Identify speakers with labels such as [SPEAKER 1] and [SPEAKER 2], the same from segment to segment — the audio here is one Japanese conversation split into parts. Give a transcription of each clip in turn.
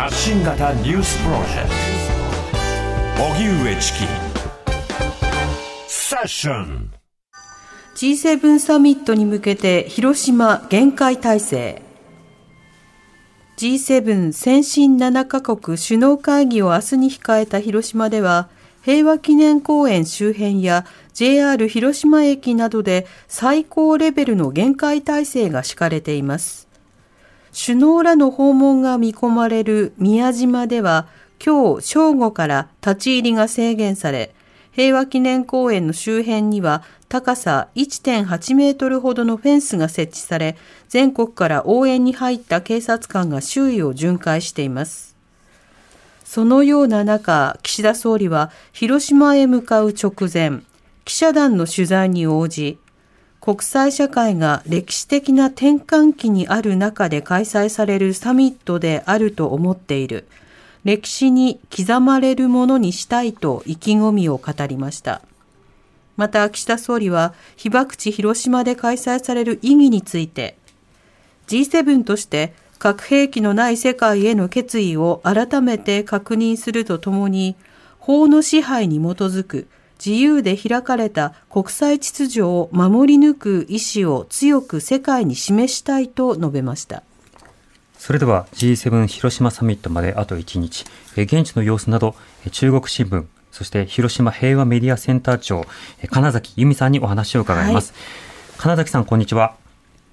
[SPEAKER 1] 発信型ニュースプロジェクト。荻上チキ。セッション。
[SPEAKER 2] G7 サミットに向けて広島限界体制 G7 先進7カ国首脳会議を明日に控えた広島では平和記念公園周辺や JR 広島駅などで最高レベルの限界体制が敷かれています。首脳らの訪問が見込まれる宮島では今日正午から立ち入りが制限され平和記念公園の周辺には高さ1.8メートルほどのフェンスが設置され、全国から応援に入った警察官が周囲を巡回しています。そのような中、岸田総理は広島へ向かう直前、記者団の取材に応じ、国際社会が歴史的な転換期にある中で開催されるサミットであると思っている。歴史に刻まれるものにしたいと意気込みを語りました。また岸田総理は被爆地広島で開催される意義について G7 として核兵器のない世界への決意を改めて確認するとともに法の支配に基づく自由で開かれた国際秩序を守り抜く意思を強く世界に示したいと述べました。
[SPEAKER 3] それでは G7 広島サミットまであと1日、現地の様子など中国新聞、そして広島平和メディアセンター長、金崎由美さんにお話を伺います。はい、金崎さん、こんにちは。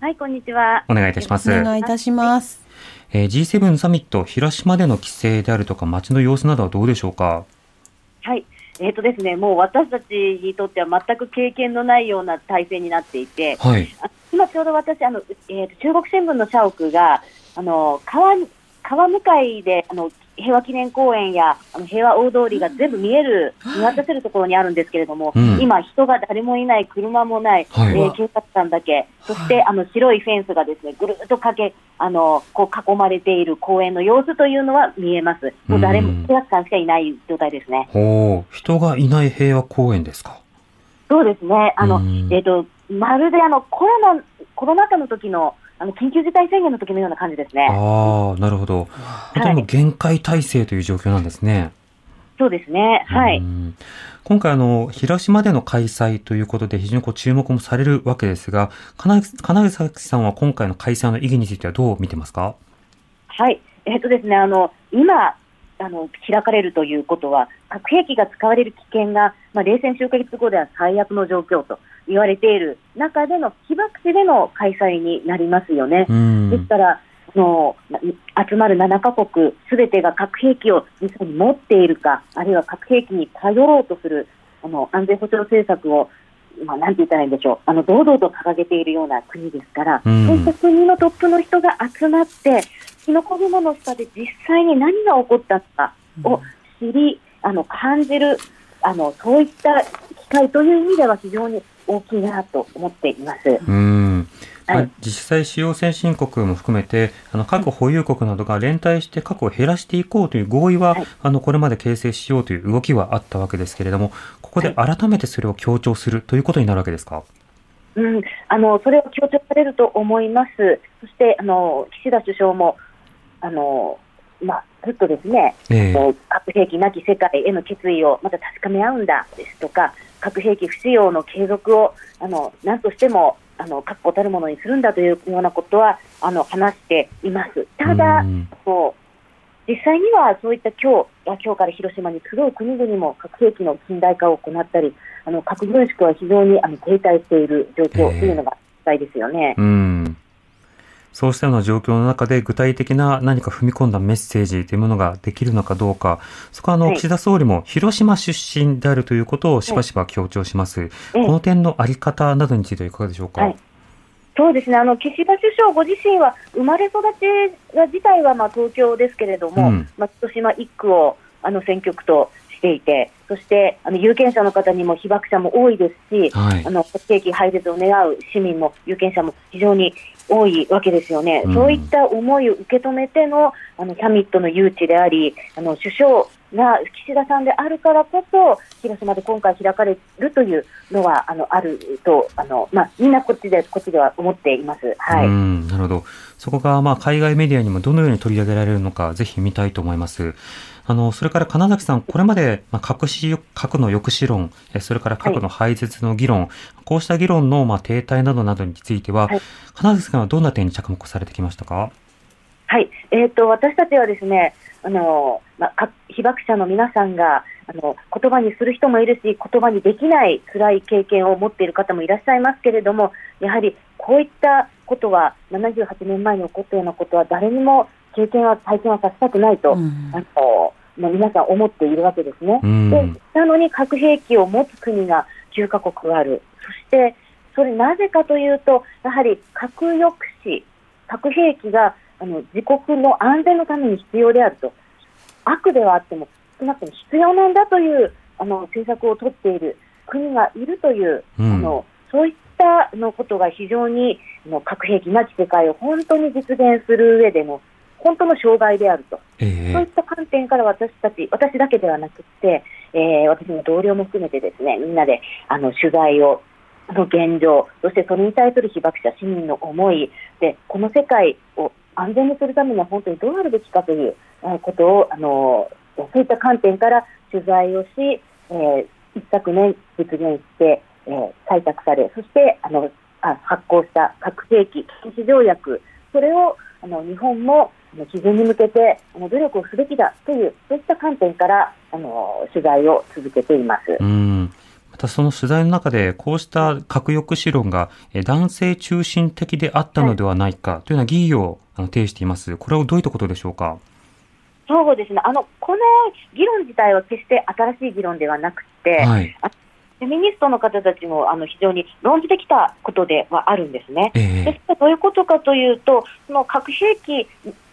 [SPEAKER 4] はい、こんにちは。
[SPEAKER 3] お願いいたします。
[SPEAKER 2] お願いいたします。
[SPEAKER 3] えー、G7 サミット、広島での規制であるとか、街の様子などはどうでしょうか？
[SPEAKER 4] はい。えっ、ー、とですね、もう私たちにとっては全く経験のないような体制になっていて、
[SPEAKER 3] はい、
[SPEAKER 4] 今ちょうど私、あのえー、中国新聞の社屋が、あの川川向かいであの平和記念公園やあの平和大通りが全部見える、見渡せるところにあるんですけれども、
[SPEAKER 3] うん、
[SPEAKER 4] 今、人が誰もいない、車もない、
[SPEAKER 3] はい、
[SPEAKER 4] えー、警察官だけ、そして、あの白いフェンスがですねぐるっとかけあのこう囲まれている公園の様子というのは見えます、もう誰も、警察官しかいない状態ですね。
[SPEAKER 3] ほう。人がいない平和公園ですか？
[SPEAKER 4] そうですね、あのえーと、まるであのコロナコロナ禍の時のあの緊急事態宣言の時のような感じですね。
[SPEAKER 3] ああ、なるほど。本当に限界体制という状況なんですね。
[SPEAKER 4] そうですね。はい。
[SPEAKER 3] 今回あの、広島での開催ということで非常にこう注目もされるわけですが、金金崎さんは今回の開催の意義についてはどう見てますか？
[SPEAKER 4] はい。えっ、ー、とですね、あの、今、あの、開かれるということは、核兵器が使われる危険が、まあ、冷戦終結後では最悪の状況と言われている中での被爆地での開催になりますよね。ですから、の集まる7カ国すべてが核兵器を実際に持っているか、あるいは核兵器に頼ろうとするあの安全保障政策を、まあ、なんて言ったらいいんでしょう、あの堂々と掲げているような国ですから、そういった国のトップの人が集まって、キノコ雲の下で実際に何が起こったかを知り、あの感じるあの、そういった機会という意味では非常に大きいなと思っています。
[SPEAKER 3] うん
[SPEAKER 4] はい
[SPEAKER 3] まあ実際、主要先進国も含めて、あの核保有国などが連帯して核を減らしていこうという合意は、
[SPEAKER 4] はい
[SPEAKER 3] あのこれまで形成しようという動きはあったわけですけれども、ここで改めてそれを強調するということになるわけですか？
[SPEAKER 4] うん、あのそれを強調されると思います。そしてあの岸田首相もあのまあずっとですね、
[SPEAKER 3] ええ
[SPEAKER 4] こう核兵器なき世界への決意をまた確かめ合うんだですとか、核兵器不使用の継続をあの何としてもあの確固たるものにするんだというようなことはあの話しています。ただ、
[SPEAKER 3] うん
[SPEAKER 4] こう実際にはそういった今日や今日から広島に集う国々も核兵器の近代化を行ったり、あの核軍縮は非常にあの停滞している状況というのが実際ですよね。
[SPEAKER 3] うんそうしたような状況の中で具体的な何か踏み込んだメッセージというものができるのかどうか、そこはあの、
[SPEAKER 4] はい。
[SPEAKER 3] 岸田総理も広島出身であるということをしばしば強調します。
[SPEAKER 4] ええ。
[SPEAKER 3] この点のあり方などについてはいかがでしょうか？
[SPEAKER 4] はい。そうですね、あの岸田首相ご自身は、生まれ育ちが自体はまあ東京ですけれども、
[SPEAKER 3] うん。
[SPEAKER 4] ま島一区をあの選挙区としていて、そしてあの有権者の方にも被爆者も多いですし、
[SPEAKER 3] はい。
[SPEAKER 4] あの核兵器廃絶を願う市民も有権者も非常に多いわけですよね、
[SPEAKER 3] うん。
[SPEAKER 4] そういった思いを受け止めてのあのサミットの誘致であり、あの首相が岸田さんであるからこそ、広島で今回開かれるというのはあのあるとあの、まあ、みんなこっちでこっちでは思っています。はい、
[SPEAKER 3] うん、なるほど。そこが、まあ、海外メディアにもどのように取り上げられるのか、ぜひ見たいと思います。あの、それから金崎さん、これまで、まあ、核し核の抑止論、えそれから核の廃絶の議論、こうした議論の、まあ、停滞などなどについては、
[SPEAKER 4] はい
[SPEAKER 3] 金崎さんはどんな点に着目されてきましたか？
[SPEAKER 4] はい、えー、と私たちはですねあの、まあ、か被爆者の皆さんがあの言葉にする人もいるし、言葉にできない辛い経験を持っている方もいらっしゃいますけれども、やはりこういったことは、78年前に起こったようなことは、誰にも経験は、体験はさせたくないと、
[SPEAKER 2] うん。
[SPEAKER 4] あのまあ、皆さん思っているわけですね。
[SPEAKER 3] うん。
[SPEAKER 4] でなのに核兵器を持つ国が9カ国ある、そしてそれなぜかというと、やはり核抑止、核兵器があの自国の安全のために必要であると、悪ではあっても、少なくとも必要なんだというあの政策を取っている。国がいるという、
[SPEAKER 3] うん。
[SPEAKER 4] あのそういったのことが非常にあの核兵器なき世界を本当に実現する上での本当の障害であると。
[SPEAKER 3] ええ。
[SPEAKER 4] そういった観点から私たち、私だけではなくて、えー私の同僚も含めてですね、みんなであの取材を、の現状、そしてそれに対する被爆者、市民の思い、で、この世界を安全にするためには本当にどうあるべきかというえことを、あのそういった観点から取材をし、えー一昨年実現して、えー採択され、そしてあの発行した核兵器禁止条約、それをあの日本も基準に向けて努力をすべきだという、そういった観点からあの取材を続けています。
[SPEAKER 3] うん。またその取材の中で、こうした核抑止論がえ男性中心的であったのではないかというような疑義を呈しています。これはどういったことでしょうか？
[SPEAKER 4] そうですねあのこの議論自体は決して新しい議論ではなくて、
[SPEAKER 3] はい。
[SPEAKER 4] フェミニストの方たちもあの非常に論じてきたことではあるんですね。
[SPEAKER 3] ええ
[SPEAKER 4] ですからどういうことかというと、その核兵器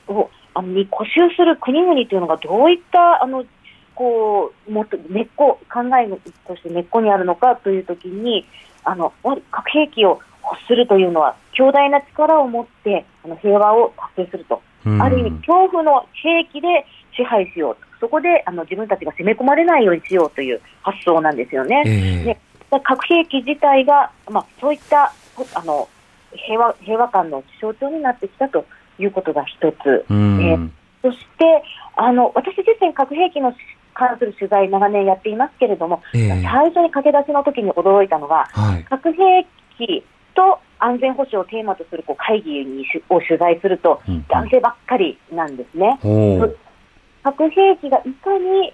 [SPEAKER 4] をあのに固執する国々というのがどういったあのこうもっと根っこ考えとして根っこにあるのかというときにあのやはり核兵器を欲するというのは強大な力を持ってあの平和を達成すると、
[SPEAKER 3] うん。
[SPEAKER 4] ある意味恐怖の兵器で支配しようと。そこであの自分たちが攻め込まれないようにしようという発想なんですよね。
[SPEAKER 3] ええ。
[SPEAKER 4] ね核兵器自体が、まあ、そういったあの平和平和観の象徴になってきたということが一つ、
[SPEAKER 3] うん。
[SPEAKER 4] えーそしてあの私自身、核兵器の関する取材、長年やっていますけれども、
[SPEAKER 3] ええ
[SPEAKER 4] 最初に駆け出しの時に驚いたのが、
[SPEAKER 3] はい。
[SPEAKER 4] 核兵器と安全保障をテーマとするこう会議にしを取材すると、
[SPEAKER 3] うん
[SPEAKER 4] 男性ばっかりなんですね。
[SPEAKER 3] おー
[SPEAKER 4] 核兵器がいかに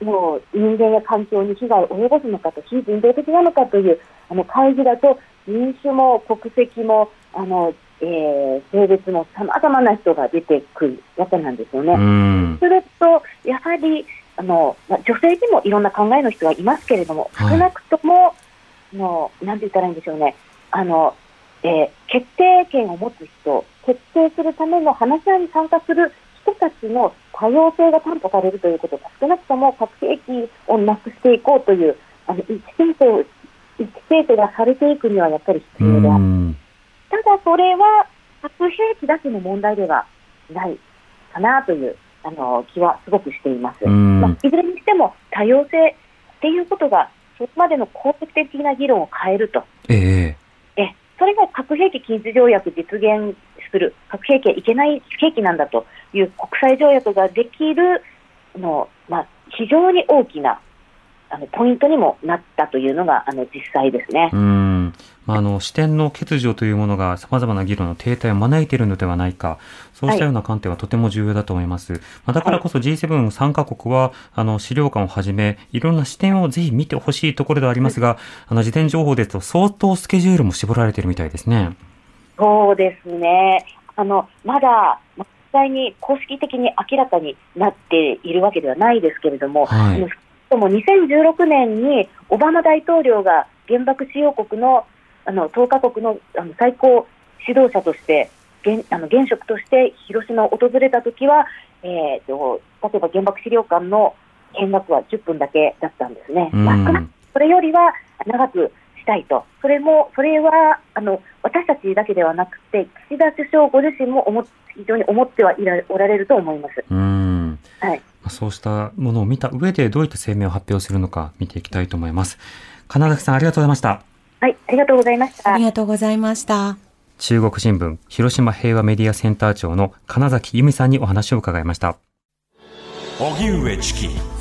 [SPEAKER 4] もう人間や環境に被害を及ぼすのかと、非人道的なのかというあの会議だと、人種も国籍もあの、えー性別もさまざまな人が出てくるわけなんですよね。
[SPEAKER 3] うん。
[SPEAKER 4] すると、やはりあの、まあ女性にもいろんな考えの人はいますけれども、
[SPEAKER 3] はい。
[SPEAKER 4] 少なくとも、あのなんて言ったらいいんでしょうね、あのえー決定権を持つ人、決定するための話し合いに参加する人たちの多様性が担保されるということが、少なくとも核兵器をなくしていこうという、あの意思形成を意思形成がされていくにはやっぱり必要である。
[SPEAKER 3] うん。
[SPEAKER 4] ただそれは核兵器だけの問題ではないかなというあの気はすごくしています。
[SPEAKER 3] うん
[SPEAKER 4] まあ、いずれにしても多様性っていうことがそれまでの公的的な議論を変えると。
[SPEAKER 3] ええ
[SPEAKER 4] えそれが核兵器禁止条約実現する核兵器はいけない兵器なんだという国際条約ができるあの、まあ、非常に大きなあのポイントにもなったというのがあの実際ですね。
[SPEAKER 3] うん。まあ、あの、視点の欠如というものが様々な議論の停滞を招いているのではないか。そうしたような観点はとても重要だと思います。まあ、だからこそ G7 参加国は、あの、資料館をはじめ、いろんな視点をぜひ見てほしいところではありますが、あの、事前情報ですと相当スケジュールも絞られているみたいですね。
[SPEAKER 4] そうですね。あの、まだ、実際に公式的に明らかになっているわけではないですけれども、
[SPEAKER 3] はい
[SPEAKER 4] あのでも2016年にオバマ大統領が原爆使用国のあの10カ国のあの最高指導者として現あの現職として広島を訪れたときは、えーと、例えば原爆資料館の見学は10分だけだったんですね。まあ、それよりは長くしたいと、それも、それはあの私たちだけではなくて、岸田首相ご自身も思非常に思ってはいらおられると思います。
[SPEAKER 3] うんはい、そうしたものを見た上で、どういった声明を発表するのか見ていきたいと思います。金崎さん、ありがとうございました。
[SPEAKER 4] はい、ありがとうございました。
[SPEAKER 2] ありがとうございました。
[SPEAKER 3] 中国新聞広島平和メディアセンター長の金崎由美さんにお話を伺いました。荻上チキ